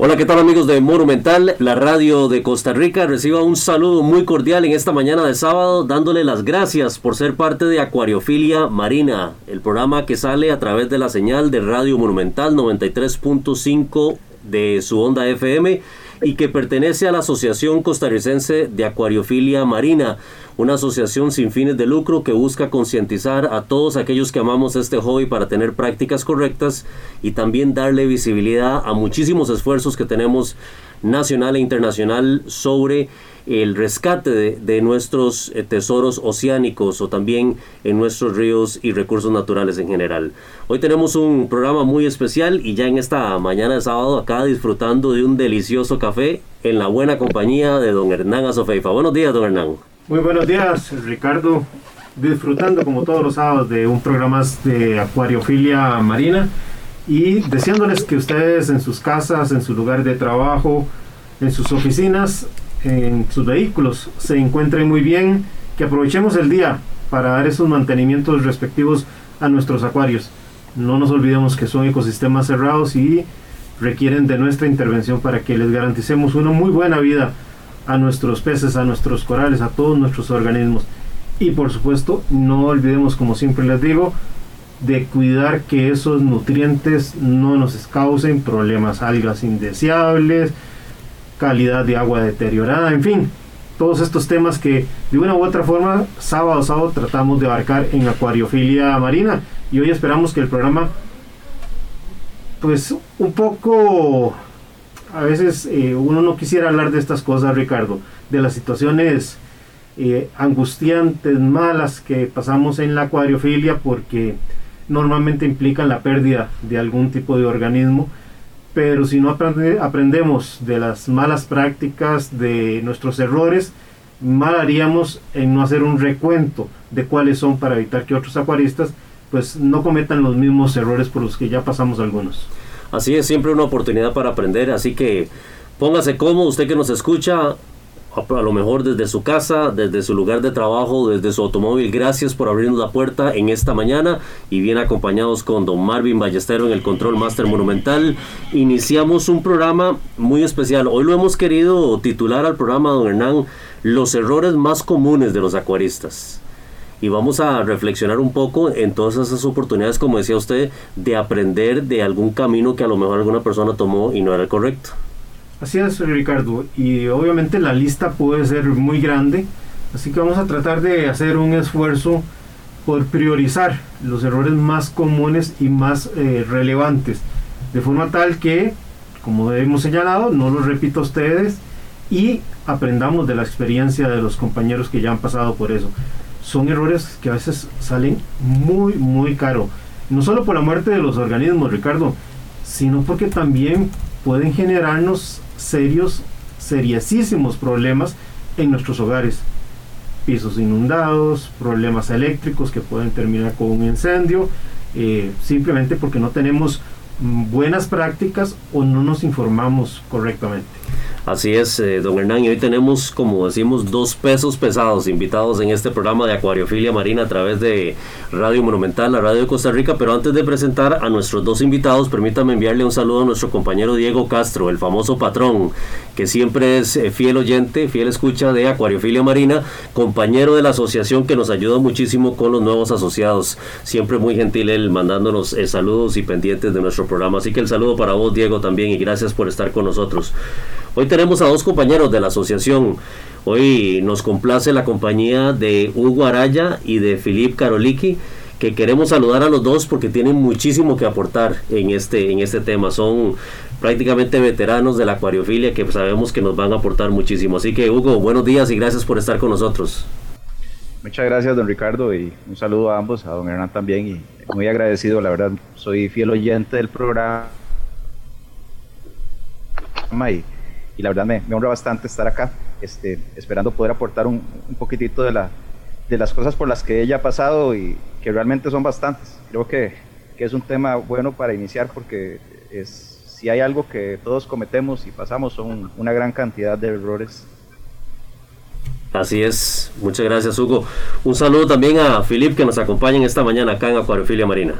Hola, ¿qué tal amigos de Monumental, la radio de Costa Rica? Reciba un saludo muy cordial en esta mañana de sábado, dándole las gracias por ser parte de Acuariofilia Marina, el programa que sale a través de la señal de Radio Monumental 93.5 de su onda FM y que pertenece a la Asociación Costarricense de Acuariofilia Marina una asociación sin fines de lucro que busca concientizar a todos aquellos que amamos este hobby para tener prácticas correctas y también darle visibilidad a muchísimos esfuerzos que tenemos nacional e internacional sobre el rescate de, nuestros eh, tesoros oceánicos o también en nuestros ríos y recursos naturales en general. Hoy tenemos un programa muy especial y ya en esta mañana de sábado acá disfrutando de un delicioso café en la buena compañía de don Hernán Azofeifa. Buenos días, don Hernán. Muy buenos días, Ricardo. Disfrutando como todos los sábados de un programa de acuariofilia marina y deseándoles que ustedes en sus casas, en su lugar de trabajo, en sus oficinas, en sus vehículos se encuentren muy bien, que aprovechemos el día para dar esos mantenimientos respectivos a nuestros acuarios. No nos olvidemos que son ecosistemas cerrados y requieren de nuestra intervención para que les garanticemos una muy buena vida a nuestros peces, a nuestros corales, a todos nuestros organismos. Y por supuesto, no olvidemos, como siempre les digo, de cuidar que esos nutrientes no nos causen problemas, algas indeseables, calidad de agua deteriorada, en fin, todos estos temas que de una u otra forma, sábado a sábado, tratamos de abarcar en acuariofilia marina. Y hoy esperamos que el programa, pues un poco a veces eh, uno no quisiera hablar de estas cosas, Ricardo, de las situaciones eh, angustiantes, malas que pasamos en la acuariofilia porque normalmente implican la pérdida de algún tipo de organismo, pero si no aprendemos de las malas prácticas, de nuestros errores, mal haríamos en no hacer un recuento de cuáles son para evitar que otros acuaristas pues no cometan los mismos errores por los que ya pasamos algunos. Así es, siempre una oportunidad para aprender, así que póngase cómodo, usted que nos escucha, a lo mejor desde su casa, desde su lugar de trabajo, desde su automóvil. Gracias por abrirnos la puerta en esta mañana y bien acompañados con don Marvin Ballestero en el Control Master Monumental. Iniciamos un programa muy especial. Hoy lo hemos querido titular al programa, don Hernán, Los errores más comunes de los acuaristas y vamos a reflexionar un poco en todas esas oportunidades, como decía usted, de aprender de algún camino que a lo mejor alguna persona tomó y no era el correcto. Así es, Ricardo, y obviamente la lista puede ser muy grande, así que vamos a tratar de hacer un esfuerzo por priorizar los errores más comunes y más eh, relevantes, de forma tal que, como hemos señalado, no los repito a ustedes y aprendamos de la experiencia de los compañeros que ya han pasado por eso. Son errores que a veces salen muy, muy caro. No solo por la muerte de los organismos, Ricardo, sino porque también pueden generarnos serios, seriosísimos problemas en nuestros hogares. Pisos inundados, problemas eléctricos que pueden terminar con un incendio, eh, simplemente porque no tenemos mm, buenas prácticas o no nos informamos correctamente. Así es, eh, don Hernán, y hoy tenemos, como decimos, dos pesos pesados invitados en este programa de Acuariofilia Marina a través de Radio Monumental, la radio de Costa Rica, pero antes de presentar a nuestros dos invitados, permítame enviarle un saludo a nuestro compañero Diego Castro, el famoso patrón, que siempre es eh, fiel oyente, fiel escucha de Acuariofilia Marina, compañero de la asociación que nos ayuda muchísimo con los nuevos asociados, siempre muy gentil él mandándonos eh, saludos y pendientes de nuestro programa, así que el saludo para vos Diego también y gracias por estar con nosotros. Hoy tenemos a dos compañeros de la asociación. Hoy nos complace la compañía de Hugo Araya y de Filip Karoliki, que queremos saludar a los dos porque tienen muchísimo que aportar en este, en este tema. Son prácticamente veteranos de la acuariofilia que sabemos que nos van a aportar muchísimo. Así que Hugo, buenos días y gracias por estar con nosotros. Muchas gracias, don Ricardo, y un saludo a ambos, a don Hernán también, y muy agradecido, la verdad, soy fiel oyente del programa y, y la verdad me, me, honra bastante estar acá, este, esperando poder aportar un, un poquitito de, la, de las cosas por las que ella ha pasado y que realmente son bastantes. Creo que, que es un tema bueno para iniciar porque es, si hay algo que todos cometemos y pasamos son una gran cantidad de errores Así es, muchas gracias Hugo. Un saludo también a Filip que nos acompaña en esta mañana acá en Acuariofilia Marina.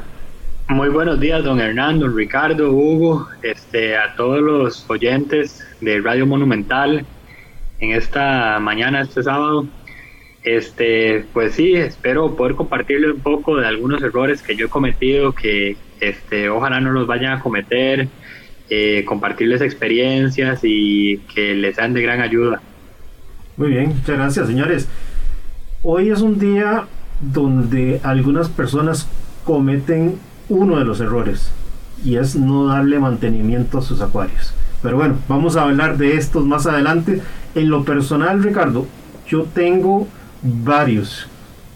Muy buenos días, don Hernando, Ricardo, Hugo, este, a todos los oyentes de Radio Monumental en esta mañana, este sábado. Este, pues sí, espero poder compartirle un poco de algunos errores que yo he cometido, que este, ojalá no los vayan a cometer, eh, compartirles experiencias y que les sean de gran ayuda. Muy bien, muchas gracias, señores. Hoy es un día donde algunas personas cometen uno de los errores y es no darle mantenimiento a sus acuarios. Pero bueno, vamos a hablar de estos más adelante. En lo personal, Ricardo, yo tengo varios,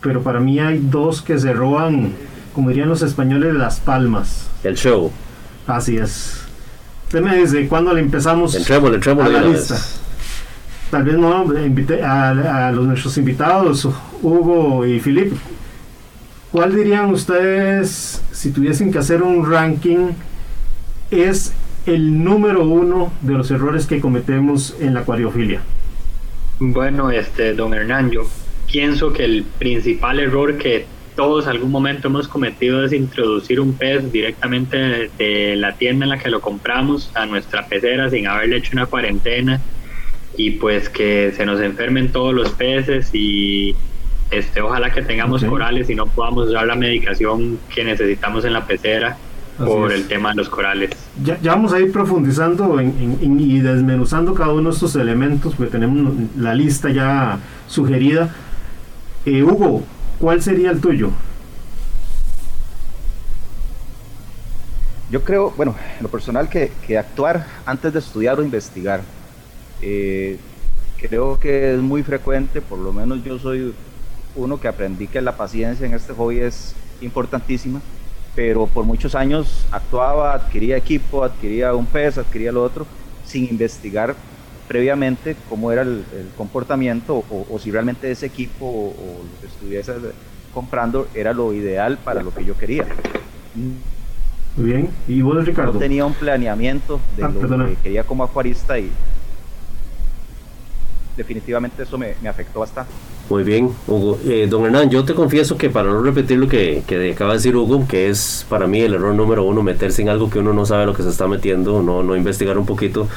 pero para mí hay dos que se roban, como dirían los españoles, las palmas. El show. Así es. Usted me dice, ¿cuándo le empezamos a la lista? tal vez no invite a, a, los nuestros invitados, Hugo y Filip. ¿Cuál dirían ustedes, si tuviesen que hacer un ranking, es el número uno de los errores que cometemos en la acuariofilia? Bueno, este, don Hernán, yo pienso que el principal error que todos algún momento hemos cometido es introducir un pez directamente de la tienda en la que lo compramos a nuestra pecera sin haberle hecho una cuarentena y pues que se nos enfermen todos los peces y este ojalá que tengamos corales y no podamos usar la medicación que necesitamos en la pecera por el tema de los corales. Ya, ya vamos a ir profundizando en, en, y desmenuzando cada uno de estos elementos, porque tenemos la lista ya sugerida. Eh, Hugo, ¿cuál sería el tuyo? Yo creo, bueno, en lo personal, que, que actuar antes de estudiar o investigar eh, creo que es muy frecuente, por lo menos yo soy uno que aprendí que la paciencia en este hobby es importantísima, pero por muchos años actuaba, adquiría equipo, adquiría un pez, adquiría lo otro, sin investigar previamente cómo era el, el comportamiento o, o, si realmente ese equipo o, o, lo que estuviese comprando era lo ideal para lo que yo quería. Muy bien, ¿y vos, Ricardo? No tenía un planeamiento de ah, lo perdona. que quería como acuarista y definitivamente eso me, me afectó bastante. Muy bien, Hugo. Eh, don Hernán, yo te confieso que para no repetir lo que, que, acaba de decir Hugo, que es para mí el error número uno, meterse en algo que uno no sabe lo que se está metiendo, no, no investigar un poquito,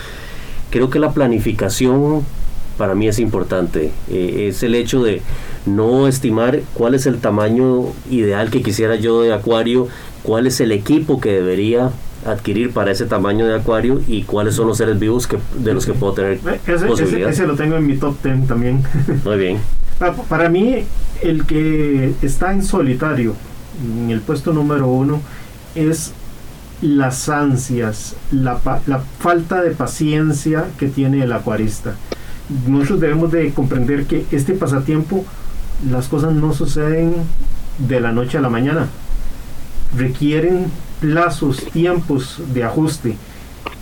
creo que la planificación para mí es importante. Eh, es el hecho de no estimar cuál es el tamaño ideal que quisiera yo de acuario, cuál es el equipo que debería adquirir para ese tamaño de acuario y cuáles son los seres vivos que, de los que puedo tener ese, ese, ese, lo tengo en mi top 10 también. Muy bien. Para, para mí, el que está en solitario, en el puesto número uno, es las ansias, la, la falta de paciencia que tiene el acuarista. Nosotros debemos de comprender que este pasatiempo, las cosas no suceden de la noche a la mañana. Requieren plazos, tiempos de ajuste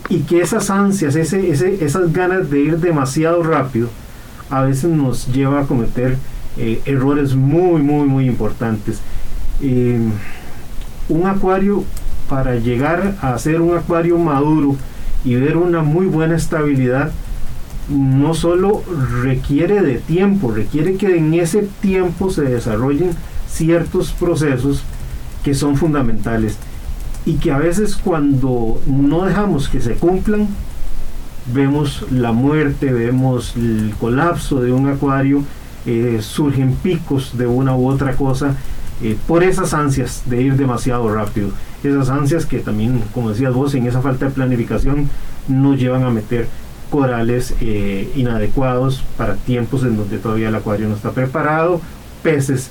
y que esas ansias, ese, ese, esas ganas de ir demasiado rápido, a veces nos lleva a cometer eh, errores muy, muy, muy importantes. Eh, un acuario, para llegar a ser un acuario maduro y ver una muy buena estabilidad, no solo requiere de tiempo, requiere que en ese tiempo se desarrollen ciertos procesos que son fundamentales y que a veces cuando no dejamos que se cumplan, vemos la muerte, vemos el colapso de un acuario, eh, surgen picos de una u otra cosa eh, por esas ansias de ir demasiado rápido. Esas ansias que también, como decías vos, en esa falta de planificación nos llevan a meter corales eh, inadecuados para tiempos en donde todavía el acuario no está preparado, peces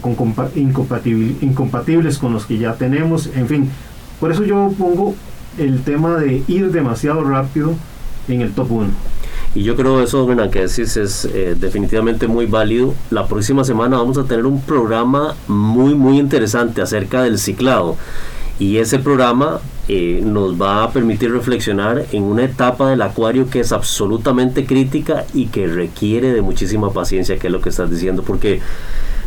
con incompatibles con los que ya tenemos, en fin, por eso yo pongo el tema de ir demasiado rápido en el top 1. Y yo creo eso, Hernán, que decís es eh, definitivamente muy válido. La próxima semana vamos a tener un programa muy, muy interesante acerca del ciclado. Y ese programa eh, nos va a permitir reflexionar en una etapa del acuario que es absolutamente crítica y que requiere de muchísima paciencia, que es lo que estás diciendo, porque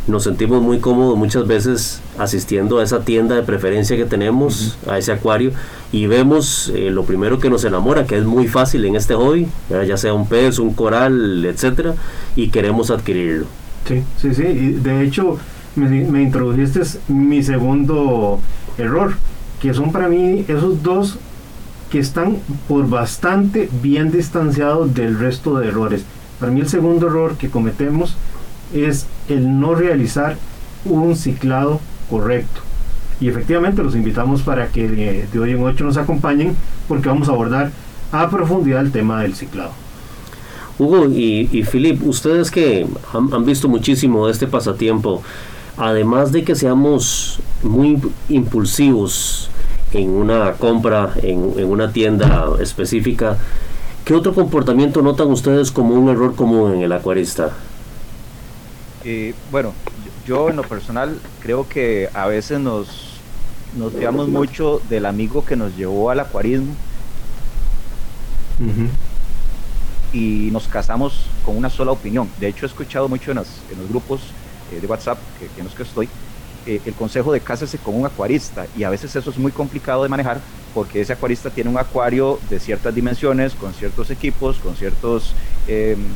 nos sentimos muy cómodos muchas veces asistiendo a esa tienda de preferencia que tenemos, a ese acuario, y vemos eh, lo primero que nos enamora, que es muy fácil en este hobby, ya sea un pez, un coral, etcétera, y queremos adquirirlo. Sí, sí, sí, y de hecho me, me introdujiste mi segundo error, que son para mí esos dos que están por bastante bien distanciados del resto de errores. Para mí el segundo error que cometemos es el no realizar un ciclado correcto. Y efectivamente los invitamos para que de, hoy en 8 nos acompañen porque vamos a abordar a profundidad el tema del ciclado. Hugo y, y Filip, ustedes que han, visto muchísimo este pasatiempo, además de que seamos muy impulsivos en una compra, en, en una tienda específica, ¿qué otro comportamiento notan ustedes como un error común en el acuarista? Eh, bueno, yo en lo personal creo que a veces nos, nos fiamos mucho del amigo que nos llevó al acuarismo y nos casamos con una sola opinión. De hecho, he escuchado mucho en, los grupos eh, de WhatsApp que, en los que estoy eh, el consejo de cásese con un acuarista y a veces eso es muy complicado de manejar porque ese acuarista tiene un acuario de ciertas dimensiones, con ciertos equipos, con ciertos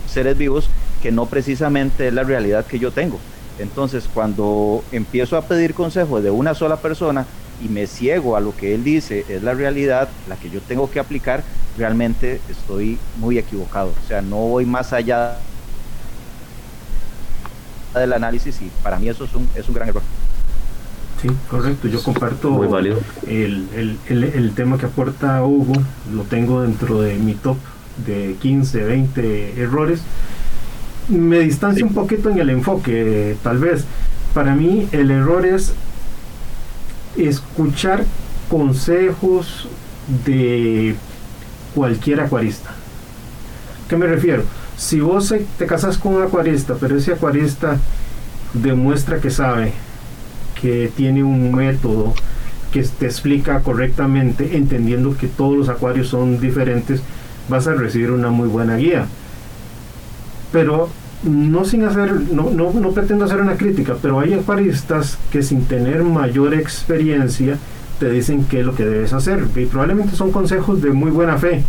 seres vivos que no precisamente es la realidad que yo tengo. Entonces, cuando empiezo a pedir consejo de una sola persona y me ciego a lo que él dice es la realidad, la que yo tengo que aplicar, realmente estoy muy equivocado. O sea, no voy más allá del análisis y para mí eso es un, es un gran error. Sí, correcto. Yo comparto Muy válido. El, el, el, el, tema que aporta Hugo, lo tengo dentro de mi top de 15, 20 errores me distancio un poquito en el enfoque, tal vez. Para mí el error es escuchar consejos de cualquier acuarista. ¿Qué me refiero? Si vos te casas con un acuarista, pero ese acuarista demuestra que sabe, que tiene un método, que te explica correctamente, entendiendo que todos los acuarios son diferentes, vas a recibir una muy buena guía pero no sin hacer, no, no, no, pretendo hacer una crítica, pero hay acuaristas que sin tener mayor experiencia te dicen qué es lo que debes hacer. Y probablemente son consejos de muy buena fe,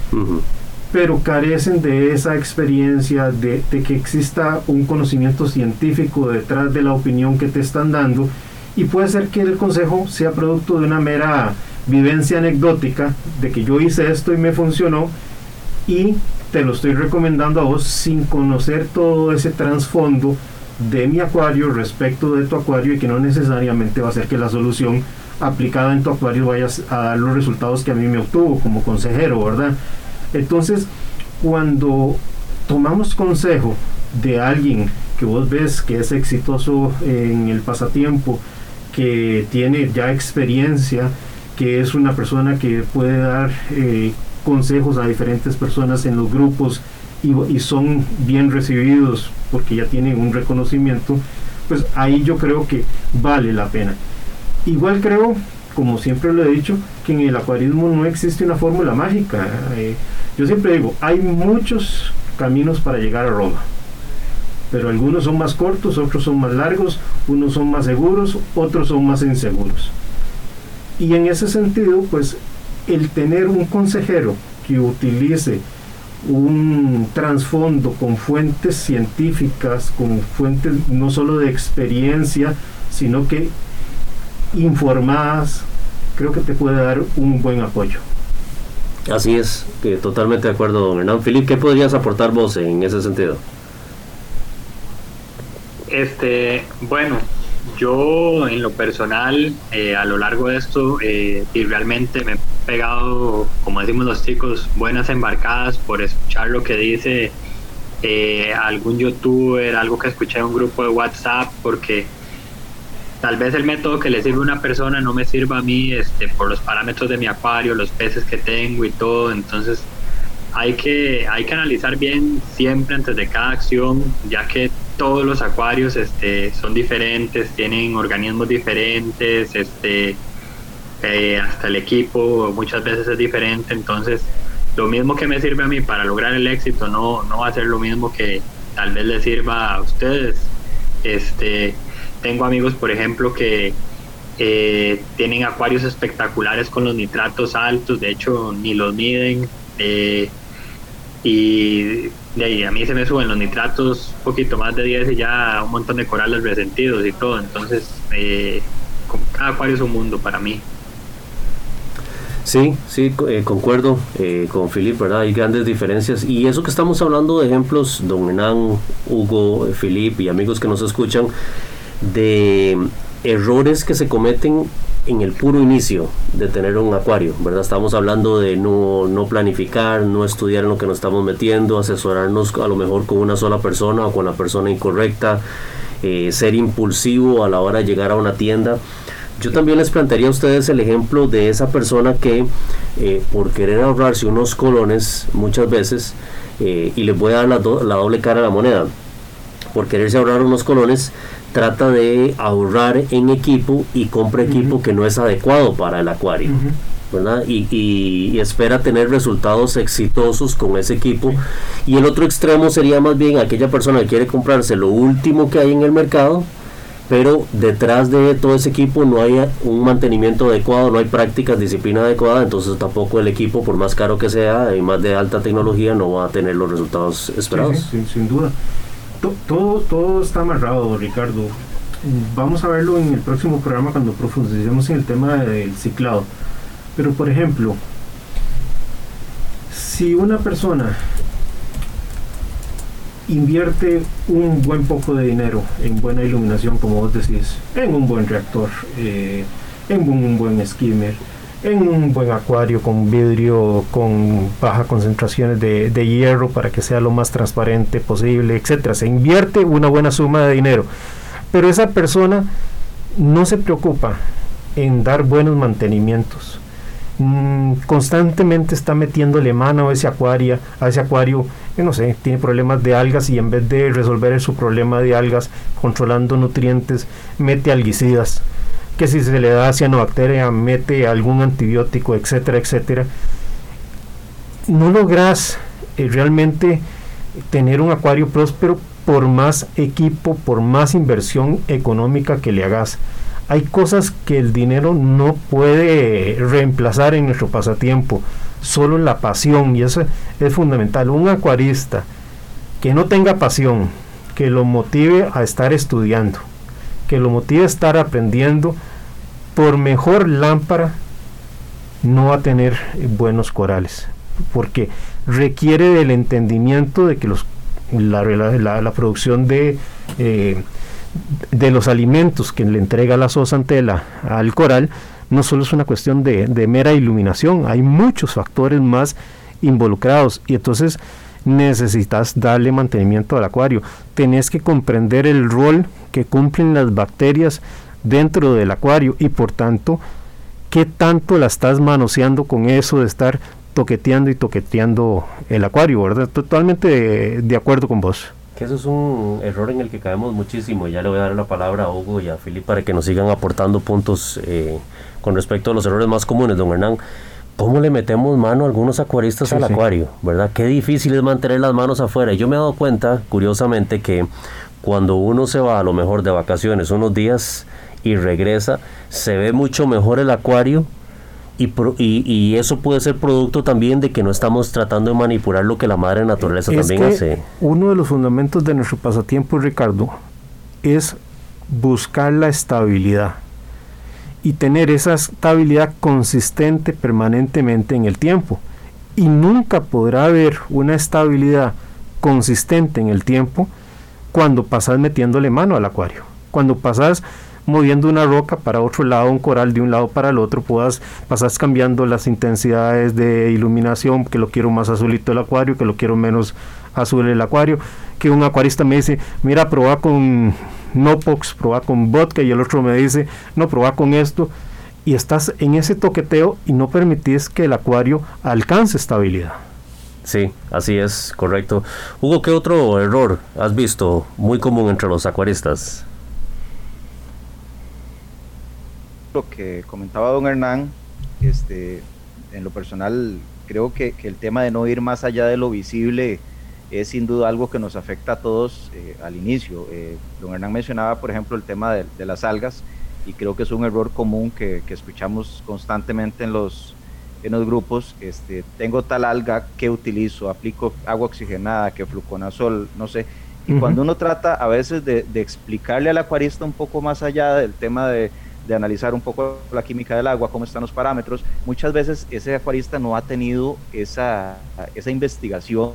pero carecen de esa experiencia, de, de, que exista un conocimiento científico detrás de la opinión que te están dando. Y puede ser que el consejo sea producto de una mera vivencia anecdótica, de que yo hice esto y me funcionó, y te lo estoy recomendando a vos sin conocer todo ese trasfondo de mi acuario respecto de tu acuario y que no necesariamente va a ser que la solución aplicada en tu acuario vaya a dar los resultados que a mí me obtuvo como consejero, ¿verdad? Entonces, cuando tomamos consejo de alguien que vos ves que es exitoso en el pasatiempo, que tiene ya experiencia, que es una persona que puede dar eh, consejos a diferentes personas en los grupos y, son bien recibidos porque ya tienen un reconocimiento, pues ahí yo creo que vale la pena. Igual creo, como siempre lo he dicho, que en el acuarismo no existe una fórmula mágica. Eh, yo siempre digo, hay muchos caminos para llegar a Roma, pero algunos son más cortos, otros son más largos, unos son más seguros, otros son más inseguros. Y en ese sentido, pues el tener un consejero que utilice un trasfondo con fuentes científicas, con fuentes no solo de experiencia, sino que informadas, creo que te puede dar un buen apoyo. Así es, totalmente de acuerdo, don Hernán. Filip, ¿qué podrías aportar vos en ese sentido? Este, bueno, yo en lo personal, eh, a lo largo de esto, eh, y realmente me he pegado, como decimos los chicos, buenas embarcadas por escuchar lo que dice eh, algún youtuber, algo que escuché en un grupo de WhatsApp, porque tal vez el método que le sirve a una persona no me sirva a mí este, por los parámetros de mi acuario, los peces que tengo y todo. Entonces, hay que, hay que analizar bien siempre antes de cada acción, ya que todos los acuarios este, son diferentes, tienen organismos diferentes, este, eh, hasta el equipo muchas veces es diferente, entonces lo mismo que me sirve a mí para lograr el éxito no, no va a ser lo mismo que tal vez le sirva a ustedes. Este, tengo amigos, por ejemplo, que eh, tienen acuarios espectaculares con los nitratos altos, de hecho ni los miden. Eh, y de ahí a mí se me suben los nitratos un poquito más de 10 y ya un montón de corales resentidos y todo. Entonces, eh, cada acuario es un mundo para mí. Sí, sí, eh, concuerdo eh, con Filip, ¿verdad? Hay grandes diferencias. Y eso que estamos hablando de ejemplos, don Hernán, Hugo, Filip y amigos que nos escuchan, de errores que se cometen en el puro inicio de tener un acuario, ¿verdad? Estamos hablando de no, no planificar, no estudiar en lo que nos estamos metiendo, asesorarnos a lo mejor con una sola persona o con la persona incorrecta, eh, ser impulsivo a la hora de llegar a una tienda. Yo también les plantearía a ustedes el ejemplo de esa persona que eh, por querer ahorrarse unos colones muchas veces, eh, y les voy a dar la, la doble cara a la moneda, por quererse ahorrar unos colones, trata de ahorrar en equipo y compra equipo que no es adecuado para el acuario. ¿verdad? Y, espera tener resultados exitosos con ese equipo. Y el otro extremo sería más bien aquella persona que quiere comprarse lo último que hay en el mercado, pero detrás de todo ese equipo no hay un mantenimiento adecuado, no hay prácticas, disciplina adecuada, entonces tampoco el equipo, por más caro que sea y más de alta tecnología, no va a tener los resultados esperados. sin duda todo, todo está amarrado, Ricardo. Vamos a verlo en el próximo programa cuando profundicemos en el tema del ciclado. Pero por ejemplo, si una persona invierte un buen poco de dinero en buena iluminación, como vos decís, en un buen reactor, eh, en un buen skimmer, en un buen acuario con vidrio con baja concentraciones de, hierro para que sea lo más transparente posible, etcétera. Se invierte una buena suma de dinero, pero esa persona no se preocupa en dar buenos mantenimientos. Mm, constantemente está metiéndole mano a ese acuario, a ese acuario, no sé, tiene problemas de algas y en vez de resolver su problema de algas controlando nutrientes, mete algicidas que si se le da cianobacteria mete algún antibiótico, etcétera, etcétera, no logras eh, realmente tener un acuario próspero por más equipo, por más inversión económica que le hagas. Hay cosas que el dinero no puede reemplazar en nuestro pasatiempo, solo la pasión, y eso es fundamental. Un acuarista que no tenga pasión, que lo motive a estar estudiando, que lo motive a estar aprendiendo, por mejor lámpara no a tener buenos corales, porque requiere del entendimiento de que los, la, la, producción de, eh, de los alimentos que le entrega la zoosantela al coral no solo es una cuestión de, de mera iluminación, hay muchos factores más involucrados. Y entonces necesitas darle mantenimiento al acuario. Tenés que comprender el rol que cumplen las bacterias dentro del acuario y por tanto, ¿qué tanto la estás manoseando con eso de estar toqueteando y toqueteando el acuario, ¿verdad? Totalmente de, acuerdo con vos. Que eso es un error en el que caemos muchísimo. Ya le voy a dar la palabra a Hugo y a Filipe para que nos sigan aportando puntos eh, con respecto a los errores más comunes, don Hernán. ¿Cómo le metemos mano a algunos acuaristas al acuario? ¿Verdad? Qué difícil es mantener las manos afuera. Yo me he dado cuenta, curiosamente, que cuando uno se va a lo mejor de vacaciones unos días y regresa, se ve mucho mejor el acuario y, y, eso puede ser producto también de que no estamos tratando de manipular lo que la madre naturaleza también hace. Uno de los fundamentos de nuestro pasatiempo, Ricardo, es buscar la estabilidad y tener esa estabilidad consistente permanentemente en el tiempo. Y nunca podrá haber una estabilidad consistente en el tiempo cuando pasas metiéndole mano al acuario. Cuando pasas moviendo una roca para otro lado, un coral de un lado para el otro, puedas pasas cambiando las intensidades de iluminación, que lo quiero más azulito el acuario, que lo quiero menos azul el acuario, que un acuarista me dice, mira, prueba con Nopox, prueba con vodka, y el otro me dice, no, prueba con esto, y estás en ese toqueteo y no permitís que el acuario alcance estabilidad. Sí, así es, correcto. Hugo, ¿qué otro error has visto muy común entre los acuaristas? Lo que comentaba don Hernán, este, en lo personal, creo que, el tema de no ir más allá de lo visible es sin duda algo que nos afecta a todos eh, al inicio. Eh, don Hernán mencionaba, por ejemplo, el tema de, las algas y creo que es un error común que, que escuchamos constantemente en los, en los grupos, este, tengo tal alga que utilizo, aplico agua oxigenada, que fluconazol, no sé. Y cuando uno trata a veces de, explicarle al acuarista un poco más allá del tema de, analizar un poco la química del agua, cómo están los parámetros, muchas veces ese acuarista no ha tenido esa, esa investigación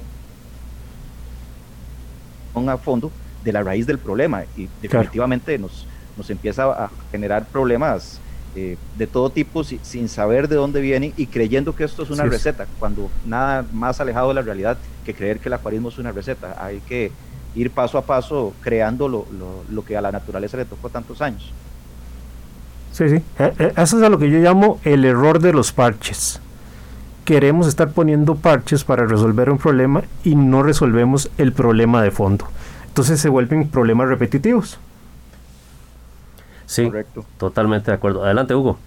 a fondo de la raíz del problema y definitivamente nos, nos empieza a generar problemas eh, de todo tipo sin saber de dónde vienen y creyendo que esto es una receta, cuando nada más alejado de la realidad que creer que el acuarismo es una receta. Hay que ir paso a paso creando lo, lo, que a la naturaleza le tocó tantos años. Sí, sí. Eh, eh, eso es a lo que yo llamo el error de los parches. Queremos estar poniendo parches para resolver un problema y no resolvemos el problema de fondo. Entonces se vuelven problemas repetitivos. Sí, totalmente de acuerdo. Adelante, Hugo.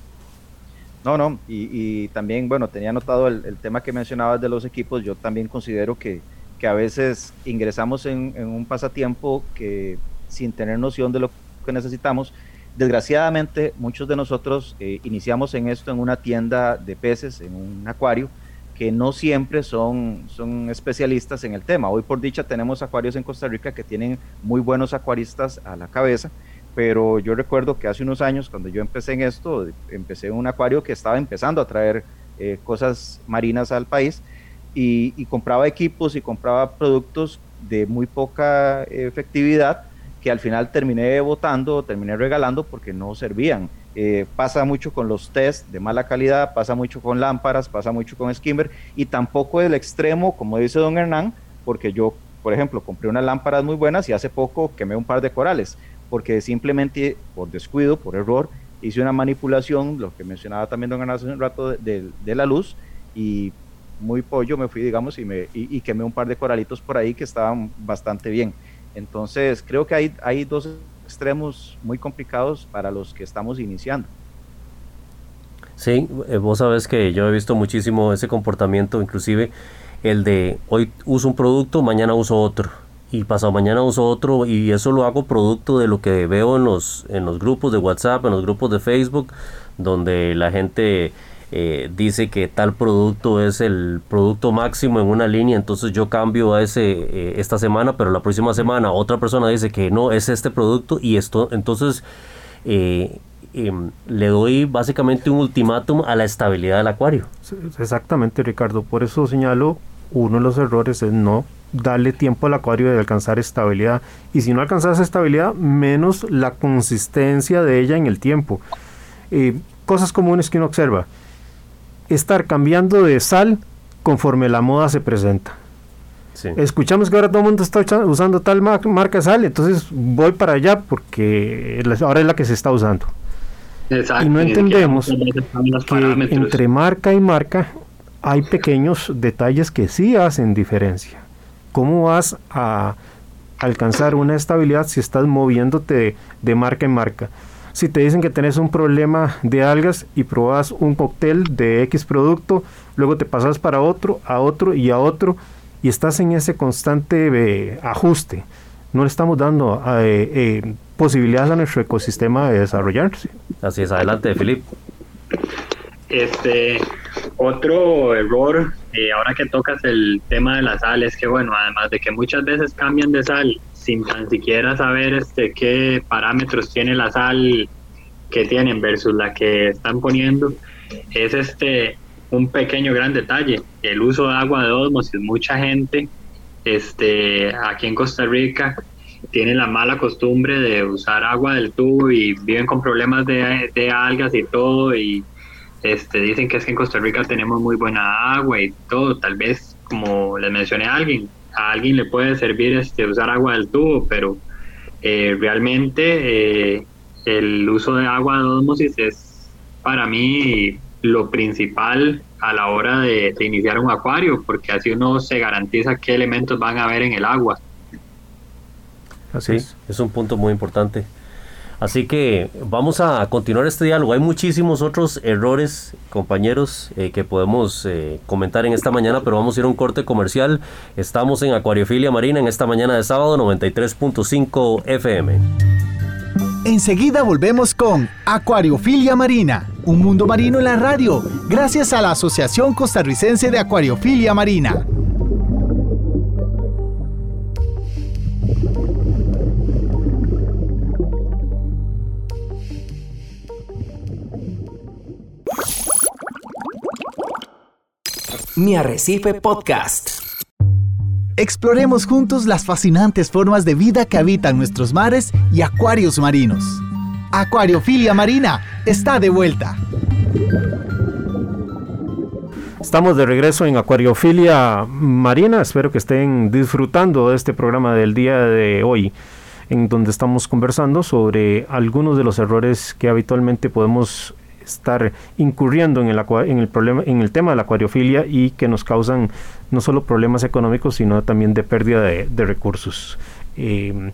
No, no, y, también, bueno, tenía notado el, tema que mencionabas de los equipos, yo también considero que, que a veces ingresamos en, un pasatiempo que sin tener noción de lo que necesitamos, desgraciadamente muchos de nosotros eh, iniciamos en esto en una tienda de peces, en un acuario, que no siempre son, son especialistas en el tema. Hoy por dicha tenemos acuarios en Costa Rica que tienen muy buenos acuaristas a la cabeza pero yo recuerdo que hace unos años, cuando yo empecé en esto, empecé en un acuario que estaba empezando a traer eh, cosas marinas al país y, compraba equipos y compraba productos de muy poca efectividad que al final terminé votando, terminé regalando porque no servían. Eh, pasa mucho con los test de mala calidad, pasa mucho con lámparas, pasa mucho con skimmer y tampoco el extremo, como dice don Hernán, porque yo, por ejemplo, compré unas lámparas muy buenas y hace poco quemé un par de corales porque simplemente por descuido, por error, hice una manipulación, lo que mencionaba también don hace un rato, de, la luz y muy pollo me fui, digamos, y, me, y, quemé un par de coralitos por ahí que estaban bastante bien. Entonces, creo que hay, hay dos extremos muy complicados para los que estamos iniciando. Sí, eh, vos sabes que yo he visto muchísimo ese comportamiento, inclusive el de hoy uso un producto, mañana uso otro y pasado mañana uso otro y eso lo hago producto de lo que veo en los, en los grupos de WhatsApp, en los grupos de Facebook, donde la gente eh, dice que tal producto es el producto máximo en una línea, entonces yo cambio a ese eh, esta semana, pero la próxima semana otra persona dice que no es este producto y esto, entonces eh, em, le doy básicamente un ultimátum a la estabilidad del acuario. Exactamente, Ricardo, por eso señalo uno de los errores es no darle tiempo al acuario de alcanzar estabilidad. Y si no alcanzas estabilidad, menos la consistencia de ella en el tiempo. Eh, cosas comunes que uno observa. Estar cambiando de sal conforme la moda se presenta. Escuchamos que ahora todo el mundo está usando tal marca de sal, entonces voy para allá porque ahora es la que se está usando. y no entendemos que entre marca y marca hay pequeños detalles que sí hacen diferencia. ¿Cómo vas a alcanzar una estabilidad si estás moviéndote de, marca en marca? Si te dicen que tenés un problema de algas y probas un cóctel de X producto, luego te pasas para otro, a otro y a otro, y estás en ese constante eh, ajuste. No le estamos dando eh, eh, posibilidades a nuestro ecosistema de desarrollarse. Así es, adelante, Felipe. Este, otro error, eh, ahora que tocas el tema de la sal, es que, bueno, además de que muchas veces cambian de sal sin tan siquiera saber este, qué parámetros tiene la sal que tienen versus la que están poniendo, es este un pequeño gran detalle, el uso de agua de osmosis. Mucha gente este, aquí en Costa Rica tiene la mala costumbre de usar agua del tubo y viven con problemas de, de algas y todo y este, dicen que es que en Costa Rica tenemos muy buena agua y todo, tal vez como les mencioné a alguien, a alguien le puede servir este, usar agua del tubo, pero eh, realmente eh, el uso de agua de osmosis es para mí lo principal a la hora de, iniciar un acuario, porque así uno se garantiza qué elementos van a haber en el agua. Así es. es un punto muy importante. Así que vamos a continuar este diálogo. Hay muchísimos otros errores, compañeros, eh, que podemos eh, comentar en esta mañana, pero vamos a ir a un corte comercial. Estamos en Acuariofilia Marina en esta mañana de sábado 93.5 FM. Enseguida volvemos con Acuariofilia Marina, un mundo marino en la radio, gracias a la Asociación Costarricense de Acuariofilia Marina. Mi Arrecife Podcast. Exploremos juntos las fascinantes formas de vida que habitan nuestros mares y acuarios marinos. Acuariofilia Marina está de vuelta. Estamos de regreso en Acuariofilia Marina. Espero que estén disfrutando de este programa del día de hoy, en donde estamos conversando sobre algunos de los errores que habitualmente podemos estar incurriendo en el, problema, en el tema de la acuariofilia y que nos causan no solo problemas económicos, sino también de pérdida de, recursos. Em,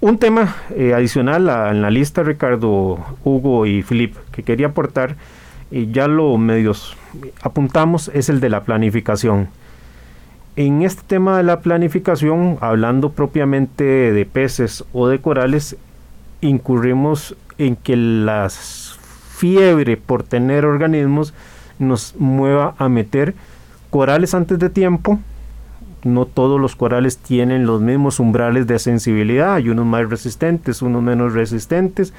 un tema eh, adicional en la lista, Ricardo, Hugo y Filip, que quería aportar, y ya lo medios apuntamos, es el de la planificación. En este tema de la planificación, hablando propiamente de peces o de corales, incurrimos en que las fiebre por tener organismos nos mueva a meter corales antes de tiempo. No todos los corales tienen los mismos umbrales de sensibilidad, hay unos más resistentes, unos menos resistentes.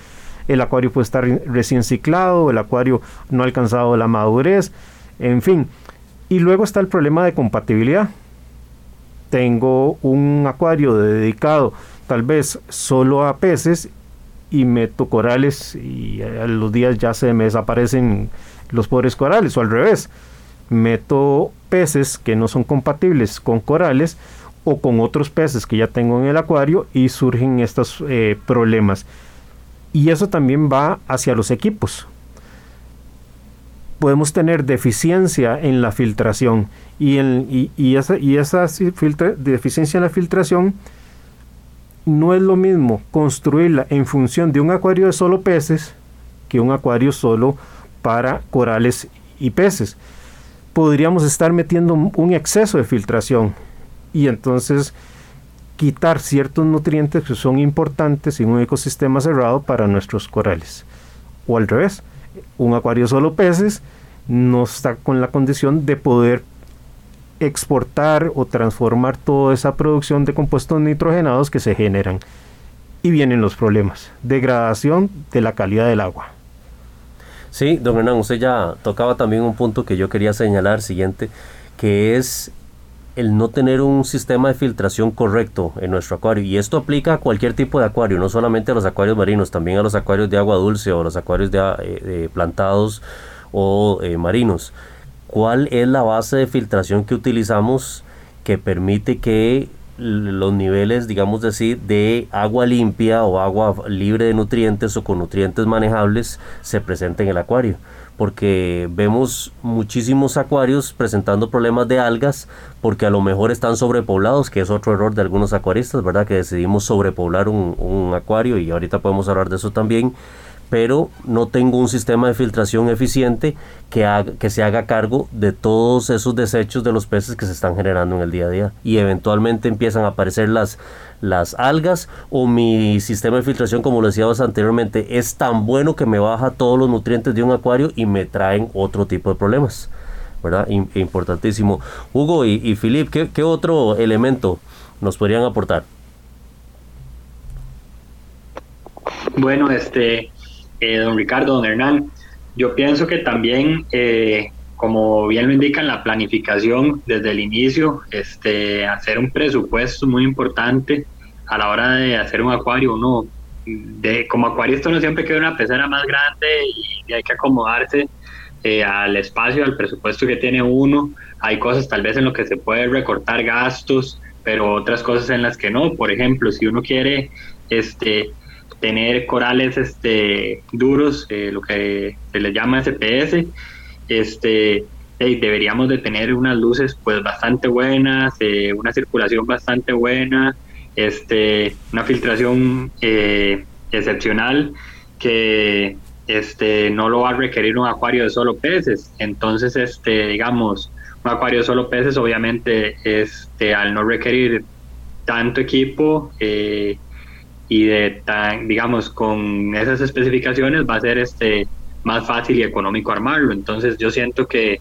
El acuario puede estar recién ciclado, el acuario no ha alcanzado la madurez, en fin. Y luego está el problema de compatibilidad. Tengo un acuario dedicado tal vez solo a peces y meto corales y a los días ya se me desaparecen los pobres corales o al revés. Meto peces que no son compatibles con corales o con otros peces que ya tengo en el acuario y surgen estos eh, problemas. Y eso también va hacia los equipos. Podemos tener deficiencia en la filtración y, en, y, esa, y esa deficiencia en la filtración no es lo mismo construirla en función de un acuario de solo peces que un acuario solo para corales y peces. Podríamos estar metiendo un exceso de filtración y entonces quitar ciertos nutrientes que son importantes en un ecosistema cerrado para nuestros corales. O al revés, un acuario solo peces no está con la condición de poder exportar o transformar toda esa producción de compuestos nitrogenados que se generan. Y vienen los problemas. Degradación de la calidad del agua. Sí, don Hernán, usted ya tocaba también un punto que yo quería señalar, siguiente, que es el no tener un sistema de filtración correcto en nuestro acuario. Y esto aplica a cualquier tipo de acuario, no solamente a los acuarios marinos, también a los acuarios de agua dulce o los acuarios de, eh, plantados o eh, marinos cuál es la base de filtración que utilizamos que permite que los niveles, digamos de agua limpia o agua libre de nutrientes o con nutrientes manejables se presenten en el acuario. Porque vemos muchísimos acuarios presentando problemas de algas porque a lo mejor están sobrepoblados, que es otro error de algunos acuaristas, ¿verdad? Que decidimos sobrepoblar un, un acuario y ahorita podemos hablar de eso también pero no tengo un sistema de filtración eficiente que, que se haga cargo de todos esos desechos de los peces que se están generando en el día a día. Y eventualmente empiezan a aparecer las, las algas o mi sistema de filtración, como lo decíamos anteriormente, es tan bueno que me baja todos los nutrientes de un acuario y me traen otro tipo de problemas. ¿Verdad? Importantísimo. Hugo y, y Filip, ¿qué, ¿qué otro elemento nos podrían aportar? Bueno, este, eh, don Ricardo, don Hernán. Yo pienso que también, eh, como bien lo indica en la planificación desde el inicio, este, hacer un presupuesto muy importante a la hora de hacer un acuario. Uno, de, como acuarista, uno siempre quiere una pecera más grande y hay que acomodarse eh, al espacio, al presupuesto que tiene uno. Hay cosas tal vez en lo que se puede recortar gastos, pero otras cosas en las que no. Por ejemplo, si uno quiere este, tener corales este, duros, eh, lo que se les llama SPS, este, deberíamos de tener unas luces pues bastante buenas, eh, una circulación bastante buena, este, una filtración eh, excepcional que este, no lo va a requerir un acuario de solo peces. Entonces, este, digamos, un acuario de solo peces obviamente este, al no requerir tanto equipo y de tan, digamos, con esas especificaciones va a ser este, más fácil y económico armarlo. Entonces yo siento que,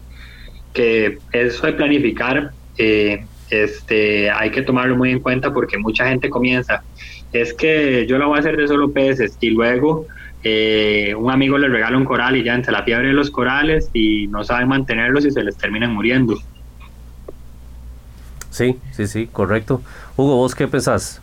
que eso de planificar eh, este, hay que tomarlo muy en cuenta porque mucha gente comienza, es que yo lo voy a hacer de solo peces y luego eh, un amigo le regala un coral y ya entra la fiebre de los corales y no saben mantenerlos y se les terminan muriendo. Sí, sí, sí, correcto. Hugo, ¿vos qué pensás?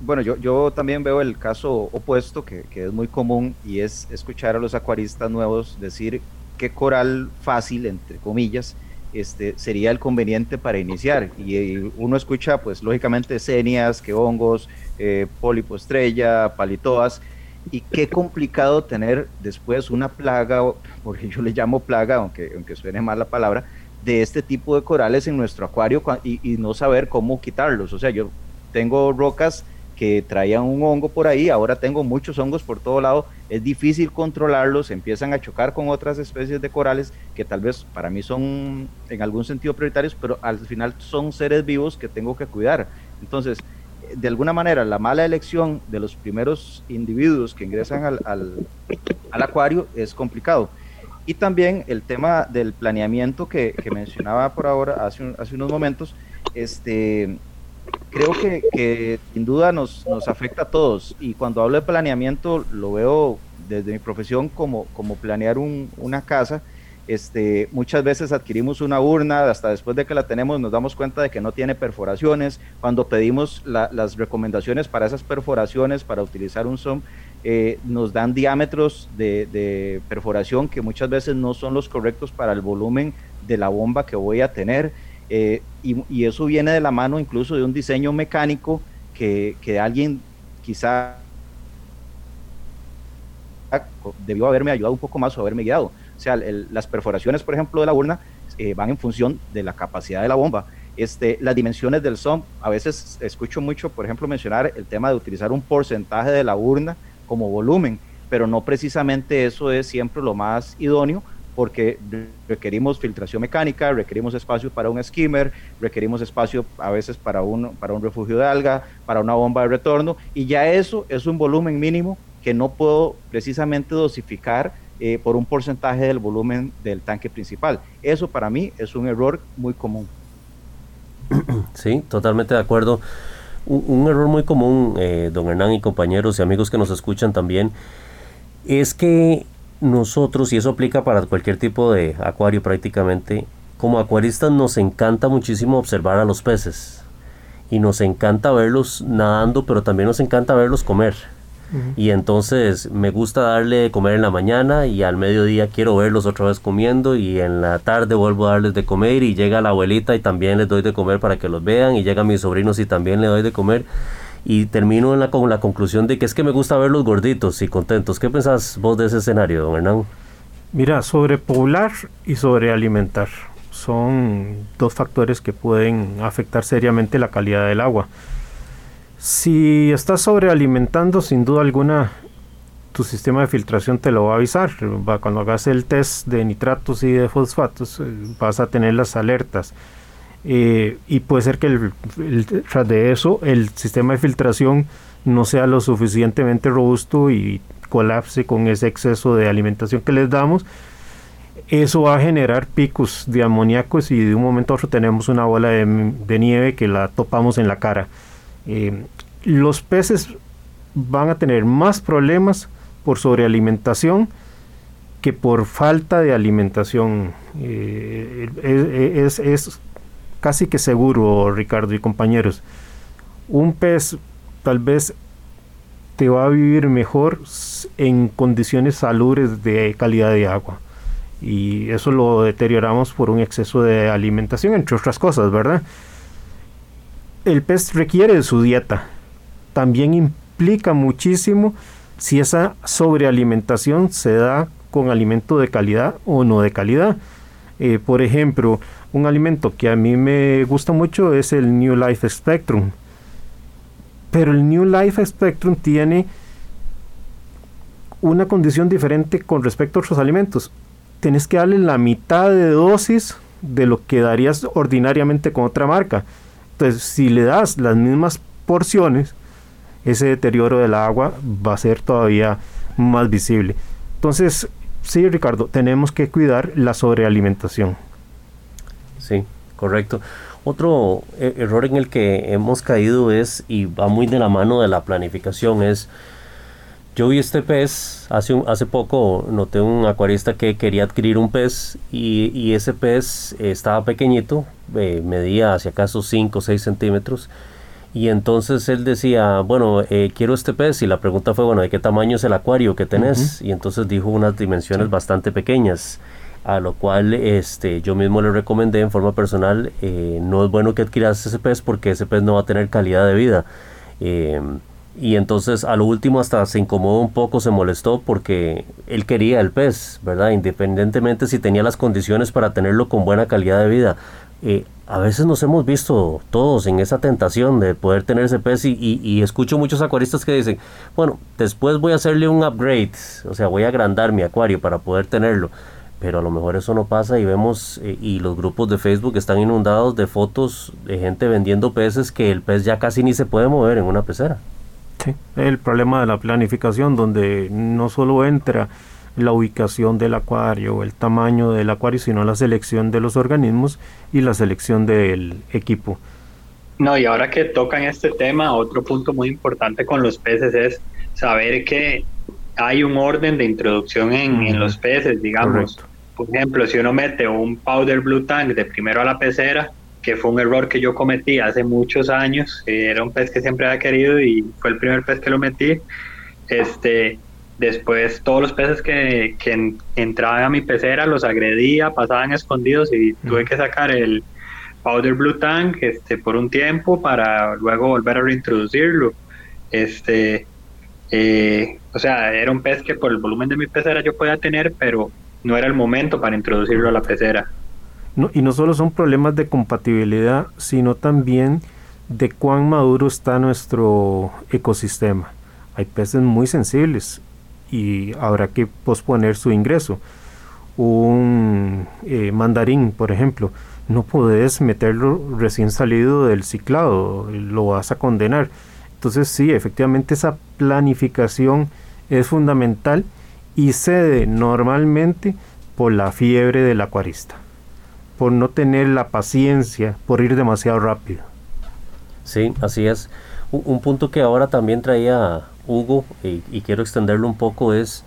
Bueno, yo, yo también veo el caso opuesto, que, que, es muy común, y es escuchar a los acuaristas nuevos decir qué coral fácil, entre comillas, este, sería el conveniente para iniciar. Y, uno escucha, pues lógicamente, cenias, que hongos, eh, pólipo estrella, palitoas, y qué complicado tener después una plaga, porque yo le llamo plaga, aunque, aunque suene mal la palabra, de este tipo de corales en nuestro acuario y, y no saber cómo quitarlos. O sea, yo tengo rocas que traían un hongo por ahí, ahora tengo muchos hongos por todo lado, es difícil controlarlos, empiezan a chocar con otras especies de corales que tal vez para mí son en algún sentido prioritarios, pero al final son seres vivos que tengo que cuidar. Entonces, de alguna manera, la mala elección de los primeros individuos que ingresan al, al, acuario es complicado. Y también el tema del planeamiento que, que mencionaba por ahora, hace, hace unos momentos, este, creo que, sin duda nos, nos, afecta a todos y cuando hablo de planeamiento lo veo desde mi profesión como, como planear una casa. Este, muchas veces adquirimos una urna, hasta después de que la tenemos nos damos cuenta de que no tiene perforaciones. Cuando pedimos las recomendaciones para esas perforaciones, para utilizar un SOM, eh, nos dan diámetros de, de perforación que muchas veces no son los correctos para el volumen de la bomba que voy a tener. Eh, y, eso viene de la mano incluso de un diseño mecánico que, que alguien quizá debió haberme ayudado un poco más o haberme guiado. O sea, las perforaciones, por ejemplo, de la urna eh, van en función de la capacidad de la bomba. Este, las dimensiones del SOM, a veces escucho mucho, por ejemplo, mencionar el tema de utilizar un porcentaje de la urna como volumen, pero no precisamente eso es siempre lo más idóneo porque requerimos filtración mecánica, requerimos espacio para un skimmer, requerimos espacio a veces para un, para un refugio de alga, para una bomba de retorno, y ya eso es un volumen mínimo que no puedo precisamente dosificar eh, por un porcentaje del volumen del tanque principal. Eso para mí es un error muy común. Sí, totalmente de acuerdo. Un, error muy común, eh, don Hernán y compañeros y amigos que nos escuchan también, es que nosotros, y eso aplica para cualquier tipo de acuario prácticamente, como acuaristas nos encanta muchísimo observar a los peces. Y nos encanta verlos nadando, pero también nos encanta verlos comer. Y entonces me gusta darle de comer en la mañana y al mediodía quiero verlos otra vez comiendo y en la tarde vuelvo a darles de comer y llega la abuelita y también les doy de comer para que los vean y llegan mis sobrinos y también les doy de comer y termino en la, con la conclusión de que es que me gusta verlos gorditos y contentos. ¿Qué pensás vos de ese escenario, don Hernán? Mira, sobrepoblar y sobrealimentar son dos factores que pueden afectar seriamente la calidad del agua. Si estás sobrealimentando, sin duda alguna, tu sistema de filtración te lo va a avisar. Cuando hagas el test de nitratos y de fosfatos, eh, vas a tener las alertas. Eh, y puede ser que el, tras de eso el sistema de filtración no sea lo suficientemente robusto y colapse con ese exceso de alimentación que les damos. Eso va a generar picos de amoníacos y de un momento a otro tenemos una bola de, nieve que la topamos en la cara. Eh, los peces van a tener más problemas por sobrealimentación que por falta de alimentación. Eh, es, es, casi que seguro, Ricardo y compañeros. Un pez tal vez te va a vivir mejor en condiciones salubres de calidad de agua. Y eso lo deterioramos por un exceso de alimentación, entre otras cosas, ¿verdad? El pez requiere de su dieta. También explica muchísimo si esa sobrealimentación se da con alimento de calidad o no de calidad. Eh, por ejemplo, un alimento que a mí me gusta mucho es el New Life Spectrum. Pero el New Life Spectrum tiene una condición diferente con respecto a otros alimentos. Tienes que darle la mitad de dosis de lo que darías ordinariamente con otra marca. Entonces, si le das las mismas porciones, ese deterioro del agua va a ser todavía más visible. Entonces, sí, Ricardo, tenemos que cuidar la sobrealimentación. Sí, correcto. Otro eh, error en el que hemos caído es, y va muy de la mano de la planificación, es, yo vi este pez, hace, hace poco noté un acuarista que quería adquirir un pez y, ese pez estaba pequeñito, eh, medía hacia acaso 5 o 6 centímetros, y entonces él decía, bueno, eh, quiero este pez. Y la pregunta fue, bueno, ¿de qué tamaño es el acuario que tenés? Y entonces dijo unas dimensiones bastante pequeñas. A lo cual este, yo mismo le recomendé en forma personal, eh, no es bueno que adquieras ese pez porque ese pez no va a tener calidad de vida. Em, y entonces a lo último hasta se incomodó un poco, se molestó porque él quería el pez, ¿verdad? Independientemente si tenía las condiciones para tenerlo con buena calidad de vida. Eh, a veces nos hemos visto todos en esa tentación de poder tener ese pez y, escucho muchos acuaristas que dicen, bueno, después voy a hacerle un upgrade, o sea, voy a agrandar mi acuario para poder tenerlo, pero a lo mejor eso no pasa y vemos, eh, y los grupos de Facebook están inundados de fotos de gente vendiendo peces que el pez ya casi ni se puede mover en una pecera. Sí, el problema de la planificación donde no solo entra la ubicación del acuario, el tamaño del acuario, sino la selección de los organismos y la selección del equipo. No, y ahora que tocan este tema, otro punto muy importante con los peces es saber que hay un orden de introducción en, los peces, digamos. Por ejemplo, si uno mete un powder blue tank de primero a la pecera, que fue un error que yo cometí hace muchos años, era un pez que siempre había querido y fue el primer pez que lo metí, este, Después todos los peces que, entraban a mi pecera los agredía, pasaban escondidos y tuve que sacar el Powder Blue Tank este, por un tiempo para luego volver a reintroducirlo. Este, eh, o sea, era un pez que por el volumen de mi pecera yo podía tener, pero no era el momento para introducirlo a la pecera. No, y no solo son problemas de compatibilidad, sino también de cuán maduro está nuestro ecosistema. Hay peces muy sensibles y habrá que posponer su ingreso. Un eh, mandarín, por ejemplo, no puedes meterlo recién salido del ciclado, lo vas a condenar. Entonces sí, efectivamente esa planificación es fundamental y cede normalmente por la fiebre del acuarista, por no tener la paciencia, por ir demasiado rápido. Sí, así es. Un, punto que ahora también traía Hugo, y, quiero extenderlo un poco, es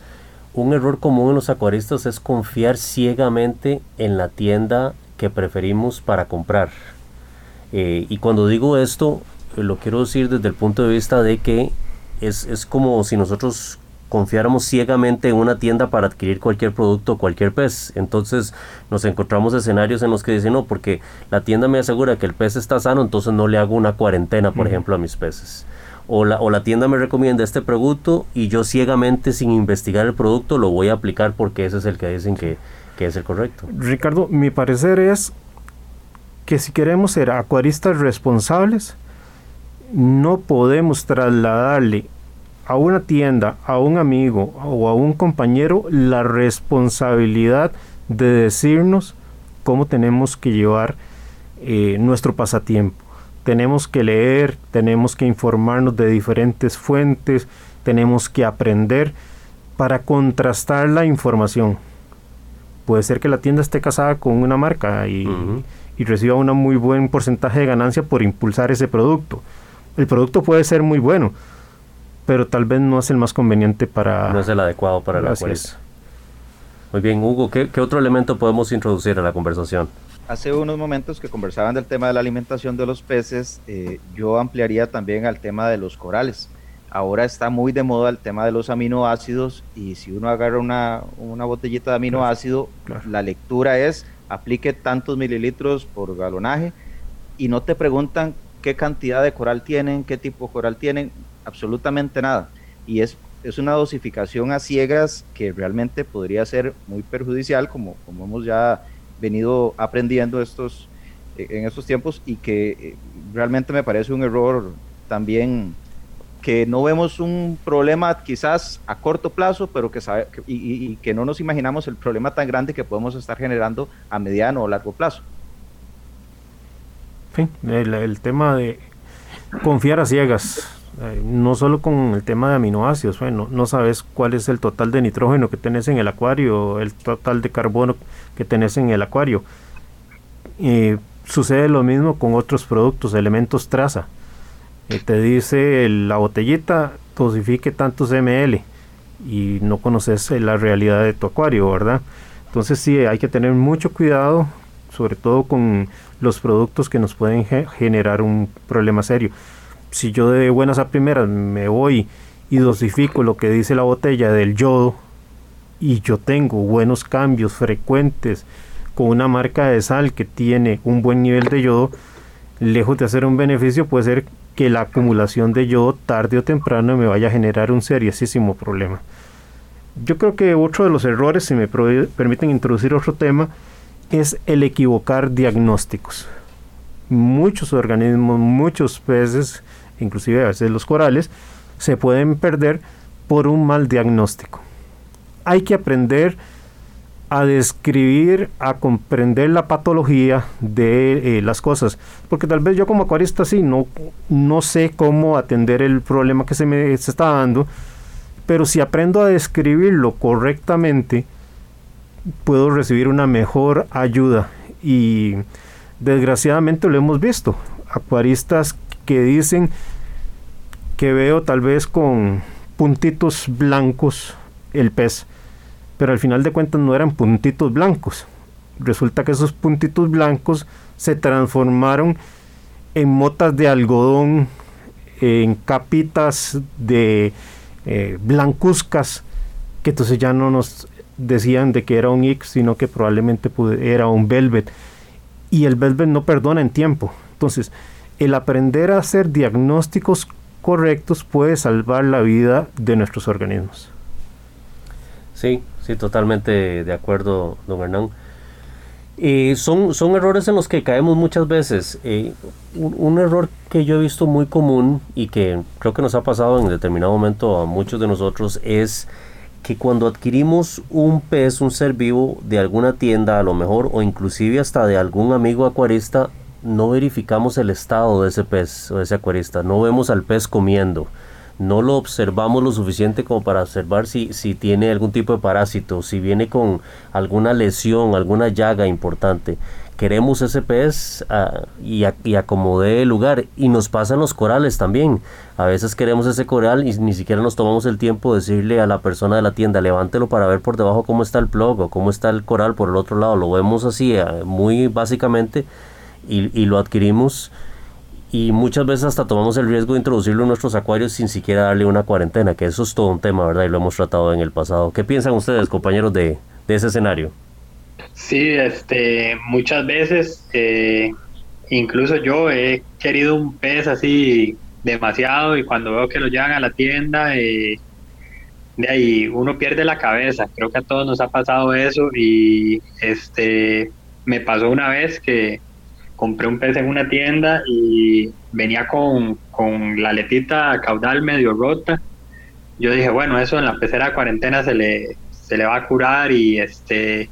un error común en los acuaristas es confiar ciegamente en la tienda que preferimos para comprar. Eh, y cuando digo esto, eh, lo quiero decir desde el punto de vista de que es, es como si nosotros confiáramos ciegamente en una tienda para adquirir cualquier producto o cualquier pez. Entonces nos encontramos escenarios en los que dicen, no, porque la tienda me asegura que el pez está sano, entonces no le hago una cuarentena, por ejemplo, a mis peces. O la, o la tienda me recomienda este producto y yo ciegamente, sin investigar el producto, lo voy a aplicar porque ese es el que dicen que, que es el correcto. Ricardo, mi parecer es que si queremos ser acuaristas responsables, no podemos trasladarle a una tienda, a un amigo o a un compañero la responsabilidad de decirnos cómo tenemos que llevar eh, nuestro pasatiempo. Tenemos que leer, tenemos que informarnos de diferentes fuentes, tenemos que aprender para contrastar la información. Puede ser que la tienda esté casada con una marca y, y reciba un muy buen porcentaje de ganancia por impulsar ese producto. El producto puede ser muy bueno, pero tal vez no es el más conveniente para... No es el adecuado para la acuarista. Muy bien, Hugo, ¿qué, otro elemento podemos introducir a la conversación? Hace unos momentos que conversaban del tema de la alimentación de los peces, eh, yo ampliaría también al tema de los corales. Ahora está muy de moda el tema de los aminoácidos y si uno agarra una, una botellita de aminoácido, la lectura es aplique tantos mililitros por galonaje y no te preguntan qué cantidad de coral tienen, qué tipo de coral tienen, absolutamente nada. Y es, es una dosificación a ciegas que realmente podría ser muy perjudicial, como, como hemos ya venido aprendiendo estos, en estos tiempos, y que eh, realmente me parece un error también que no vemos un problema quizás a corto plazo, pero que sabe, y, que no nos imaginamos el problema tan grande que podemos estar generando a mediano o largo plazo. el, tema de confiar a ciegas, eh, no solo con el tema de aminoácidos, bueno, no sabes cuál es el total de nitrógeno que tenés en el acuario, el total de carbono que tenés en el acuario. Eh, sucede lo mismo con otros productos, elementos traza te dice la botellita dosifique tantos ml y no conoces eh, la realidad de tu acuario, ¿verdad? Entonces sí, hay que tener mucho cuidado, sobre todo con los productos que nos pueden generar un problema serio. Si yo de buenas a primeras me voy y dosifico lo que dice la botella del yodo y yo tengo buenos cambios frecuentes con una marca de sal que tiene un buen nivel de yodo, lejos de hacer un beneficio puede ser que la acumulación de yodo tarde o temprano me vaya a generar un seriosísimo problema. Yo creo que otro de los errores, si me permiten introducir otro tema, es el equivocar diagnósticos. Muchos organismos, muchos peces, inclusive a veces los corales, se pueden perder por un mal diagnóstico. Hay que aprender a describir, a comprender la patología de eh, las cosas. Porque tal vez yo como acuarista sí, no, no sé cómo atender el problema que se me está dando, pero si aprendo a describirlo correctamente, puedo recibir una mejor ayuda. Y desgraciadamente lo hemos visto. Acuaristas que dicen que veo tal vez con puntitos blancos el pez pero al final de cuentas no eran puntitos blancos. Resulta que esos puntitos blancos se transformaron en motas de algodón, en capitas de eh, blancuzcas, que entonces ya no nos decían de que era un X, sino que probablemente era un velvet. Y el velvet no perdona en tiempo. Entonces, el aprender a hacer diagnósticos correctos puede salvar la vida de nuestros organismos. Sí, sí, totalmente de acuerdo, don Hernán. y son, son errores en los que caemos muchas veces. Eh, un, error que yo he visto muy común y que creo que nos ha pasado en determinado momento a muchos de nosotros es que cuando adquirimos un pez, un ser vivo de alguna tienda a lo mejor o inclusive hasta de algún amigo acuarista, no verificamos el estado de ese pez o de ese acuarista, no vemos al pez comiendo no lo observamos lo suficiente como para observar si, si tiene algún tipo de parásito, si viene con alguna lesión, alguna llaga importante. Queremos ese pez ah, y, y acomode el lugar. Y nos pasan los corales también. A veces queremos ese coral y ni siquiera nos tomamos el tiempo de decirle a la persona de la tienda, levántelo para ver por debajo cómo está el plug o cómo está el coral por el otro lado. Lo vemos así, ah, muy básicamente, y, y lo adquirimos y muchas veces hasta tomamos el riesgo de introducirlo en nuestros acuarios sin siquiera darle una cuarentena, que eso es todo un tema, ¿verdad? Y lo hemos tratado en el pasado. ¿Qué piensan ustedes, compañeros, de, ese escenario? Sí, este, muchas veces, eh, incluso yo he querido un pez así demasiado y cuando veo que lo llevan a la tienda, eh, de ahí uno pierde la cabeza. Creo que a todos nos ha pasado eso y este, me pasó una vez que compré un pez en una tienda y venía con, la letita caudal medio rota. Yo dije, bueno, eso en la pecera de cuarentena se le, se le va a curar y este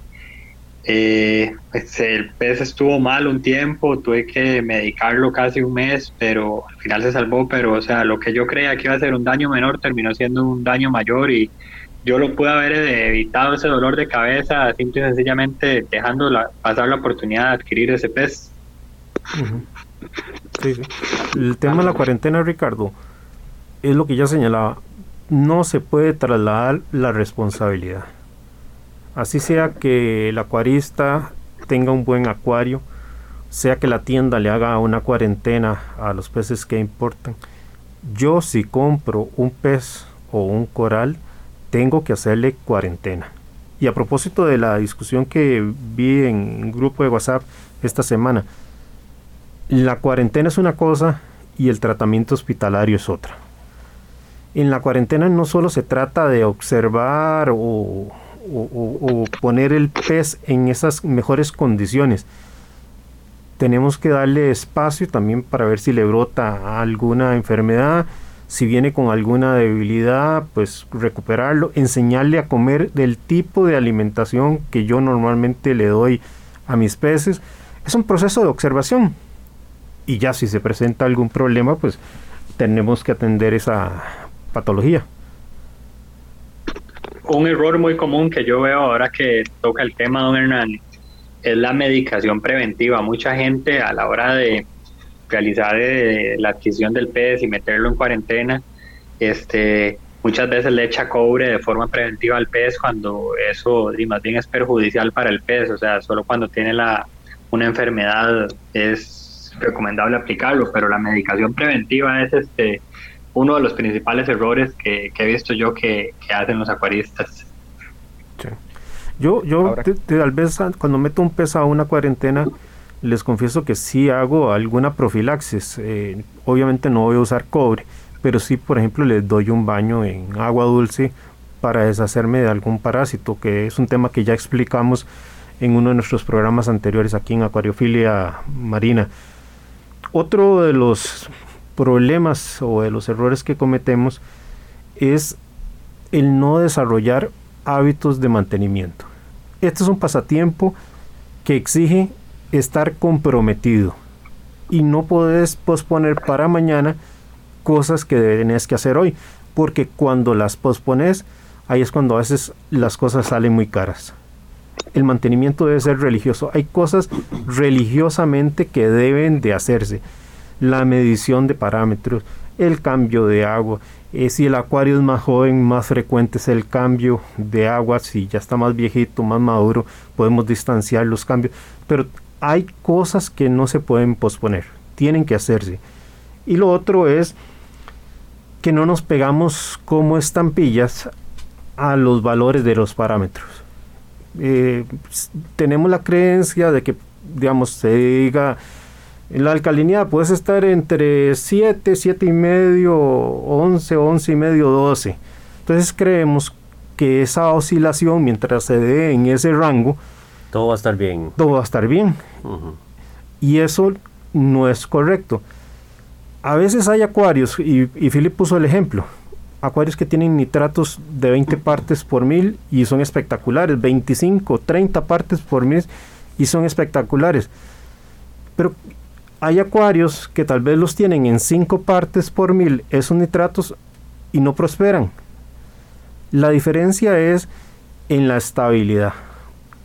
eh, pues, el pez estuvo mal un tiempo, tuve que medicarlo casi un mes, pero al final se salvó, pero o sea, lo que yo creía que iba a ser un daño menor terminó siendo un daño mayor y yo lo pude haber evitado ese dolor de cabeza simple y sencillamente dejando pasar la oportunidad de adquirir ese pez. El tema de la cuarentena, Ricardo, es lo que ya señalaba. No se puede trasladar la responsabilidad. Así sea que el acuarista tenga un buen acuario, sea que la tienda le haga una cuarentena a los peces que importan. Yo si compro un pez o un coral, tengo que hacerle cuarentena. Y a propósito de la discusión que vi en grupo de WhatsApp esta semana, la cuarentena es una cosa y el tratamiento hospitalario es otra. En la cuarentena no solo se trata de observar o, poner el pez en esas mejores condiciones. Tenemos que darle espacio también para ver si le brota alguna enfermedad, si viene con alguna debilidad, pues recuperarlo, enseñarle a comer del tipo de alimentación que yo normalmente le doy a mis peces. Es un proceso de observación. Y ya si se presenta algún problema, pues tenemos que atender esa patología. Un error muy común que yo veo ahora que toca el tema, don Hernán, es la medicación preventiva. Mucha gente a la hora de realizar eh, la adquisición del pez y meterlo en cuarentena, este, muchas veces le echa cobre de forma preventiva al pez cuando eso más bien es perjudicial para el pez, o sea, solo cuando tiene la, una enfermedad es recomendable aplicarlo, pero la medicación preventiva es este uno de los principales errores que, he visto yo que, hacen los acuaristas. Yo, yo tal vez cuando meto un pez a una cuarentena, les confieso que sí hago alguna profilaxis. Eh, obviamente no voy a usar cobre, pero sí, por ejemplo, les doy un baño en agua dulce para deshacerme de algún parásito, que es un tema que ya explicamos en uno de nuestros programas anteriores aquí en Acuariofilia Marina. Otro de los problemas o de los errores que cometemos es el no desarrollar hábitos de mantenimiento. Este es un pasatiempo que exige estar comprometido y no puedes posponer para mañana cosas que tenés que hacer hoy, porque cuando las pospones, ahí es cuando a veces las cosas salen muy caras. El mantenimiento debe ser religioso. Hay cosas religiosamente que deben de hacerse la medición de parámetros, el cambio de agua. Eh, si el acuario es más joven, más frecuente es el cambio de agua. Si ya está más viejito, más maduro, podemos distanciar los cambios. Pero hay cosas que no se pueden posponer, tienen que hacerse. Y lo otro es que no nos pegamos como estampillas a los valores de los parámetros. Eh, tenemos la creencia de que, digamos, se diga la alcalinidad puedes estar entre 7, 7 y medio, 11, 11 y medio, 12. Entonces creemos que esa oscilación, mientras se dé en ese rango, todo va a estar bien. Todo va a estar bien. Y eso no es correcto. A veces hay acuarios, y, y Philip puso el ejemplo, acuarios que tienen nitratos de 20 partes por mil y son espectaculares, 25, 30 partes por mil y son espectaculares. Pero hay acuarios que tal vez los tienen en 5 partes por mil esos nitratos y no prosperan. La diferencia es en la estabilidad.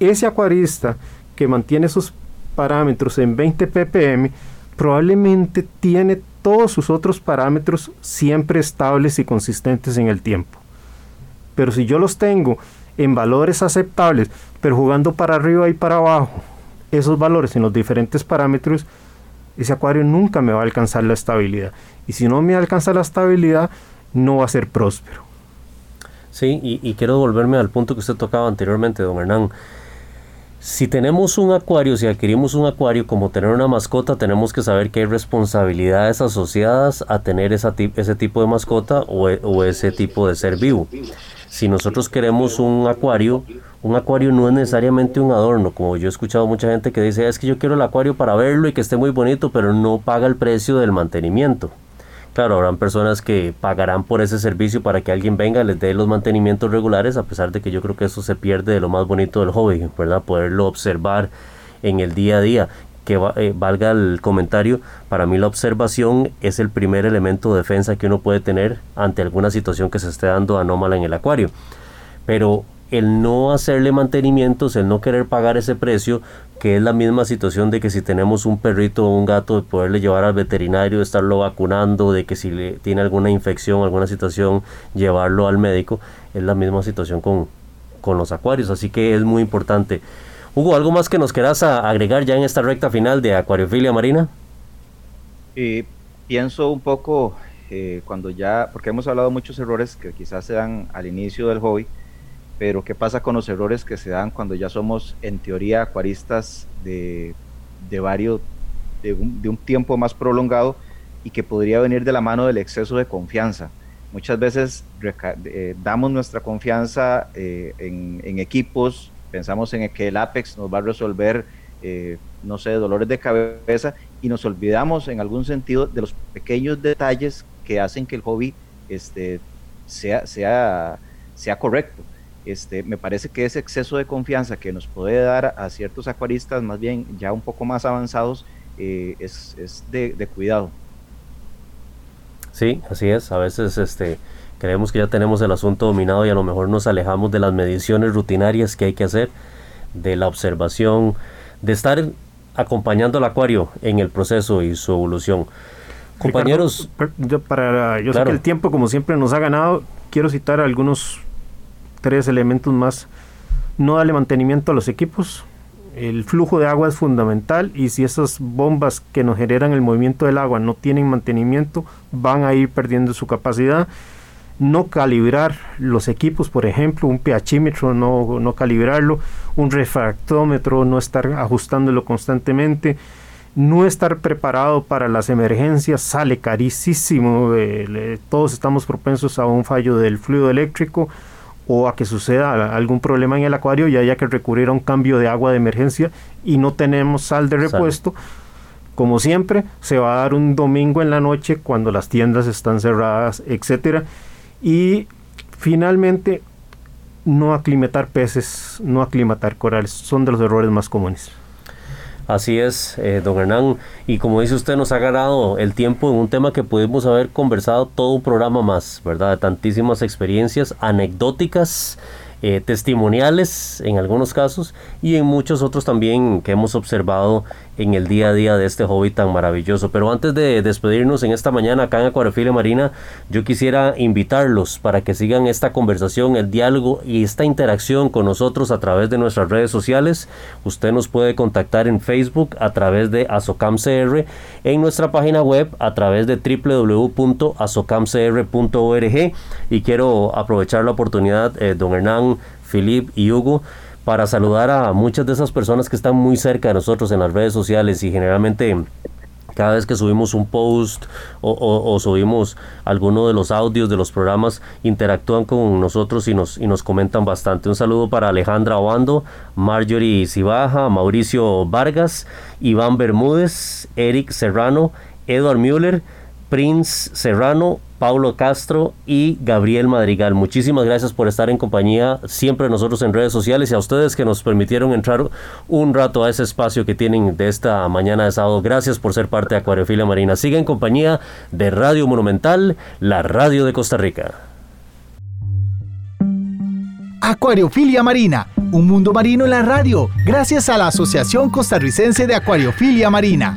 Ese acuarista que mantiene sus parámetros en 20 ppm probablemente tiene todos sus otros parámetros siempre estables y consistentes en el tiempo. Pero si yo los tengo en valores aceptables, pero jugando para arriba y para abajo, esos valores en los diferentes parámetros, ese acuario nunca me va a alcanzar la estabilidad. Y si no me alcanza la estabilidad, no va a ser próspero. Sí, y, quiero volverme al punto que usted tocaba anteriormente, don Hernán. Si tenemos un acuario, si adquirimos un acuario como tener una mascota, tenemos que saber que hay responsabilidades asociadas a tener esa, ese tipo de mascota o, o ese tipo de ser vivo. Si nosotros queremos un acuario, un acuario no es necesariamente un adorno, como yo he escuchado mucha gente que dice, es que yo quiero el acuario para verlo y que esté muy bonito, pero no paga el precio del mantenimiento. Claro, habrán personas que pagarán por ese servicio para que alguien venga les dé los mantenimientos regulares, a pesar de que yo creo que eso se pierde de lo más bonito del hobby, ¿verdad? Poderlo observar en el día a día. Que eh, valga el comentario, para mí la observación es el primer elemento de defensa que uno puede tener ante alguna situación que se esté dando anómala en el acuario. Pero el no hacerle mantenimientos, el no querer pagar ese precio, que es la misma situación de que si tenemos un perrito o un gato, de poderle llevar al veterinario, estarlo vacunando, de que si le tiene alguna infección, alguna situación, llevarlo al médico, es la misma situación con, con los acuarios, así que es muy importante. Hugo, ¿algo más que nos quieras agregar ya en esta recta final de Acuariofilia Marina? Eh, pienso un poco eh, cuando ya, porque hemos hablado de muchos errores que quizás se dan al inicio del hobby, pero ¿qué pasa con los errores que se dan cuando ya somos en teoría acuaristas de, de varios, de un, de un, tiempo más prolongado y que podría venir de la mano del exceso de confianza? Muchas veces eh, damos nuestra confianza eh, en, equipos, pensamos en que el Apex nos va a resolver, eh, no sé, dolores de cabeza y nos olvidamos en algún sentido de los pequeños detalles que hacen que el hobby este, sea, sea, sea correcto. Este, me parece que ese exceso de confianza que nos puede dar a ciertos acuaristas más bien ya un poco más avanzados es, de cuidado. Sí, así es. A veces este, creemos que ya tenemos el asunto dominado y a lo mejor nos alejamos de las mediciones rutinarias que hay que hacer, de la observación, de estar acompañando al acuario en el proceso y su evolución. Compañeros, yo, para, yo sé que el tiempo como siempre nos ha ganado, quiero citar algunos tres elementos más. No darle mantenimiento a los equipos, el flujo de agua es fundamental y si esas bombas que nos generan el movimiento del agua no tienen mantenimiento, van a ir perdiendo su capacidad. No calibrar los equipos, por ejemplo, un pHímetro, no, no calibrarlo, un refractómetro, no estar ajustándolo constantemente, no estar preparado para las emergencias, sale carísimo, eh, todos estamos propensos a un fallo del fluido eléctrico, o a que suceda algún problema en el acuario y haya que recurrir a un cambio de agua de emergencia y no tenemos sal de repuesto. Como siempre, se va a dar un domingo en la noche cuando las tiendas están cerradas, etcétera. Y finalmente, no aclimatar peces, no aclimatar corales, son de los errores más comunes. Así es, eh, don Hernán. Y como dice usted, nos ha ganado el tiempo en un tema que pudimos haber conversado todo un programa más, ¿verdad? De tantísimas experiencias anecdóticas eh, testimoniales en algunos casos y en muchos otros también que hemos observado en el día a día de este hobby tan maravilloso. Pero antes de despedirnos en esta mañana acá en Acuariofilia Marina, yo quisiera invitarlos para que sigan esta conversación, el diálogo y esta interacción con nosotros a través de nuestras redes sociales. Usted nos puede contactar en Facebook a través de ASOCAMCR, en nuestra página web a través de www.asocamcr.org y quiero aprovechar la oportunidad, eh, don Hernán, Philip y Hugo, para saludar a muchas de esas personas que están muy cerca de nosotros en las redes sociales y generalmente cada vez que subimos un post o, subimos alguno de los audios de los programas, interactúan con nosotros y nos, y nos comentan bastante. Un saludo para Alejandra Obando, Marjorie Cibaja, Mauricio Vargas, Iván Bermúdez, Eric Serrano, Edward Müller, Prince Serrano, Paulo Castro y Gabriel Madrigal. Muchísimas gracias por estar en compañía siempre nosotros en redes sociales y a ustedes que nos permitieron entrar un rato a ese espacio que tienen de esta mañana de sábado. Gracias por ser parte de Acuariofilia Marina. Siga en compañía de Radio Monumental, la radio de Costa Rica. Acuariofilia Marina, un mundo marino en la radio, gracias a la Asociación Costarricense de Acuariofilia Marina.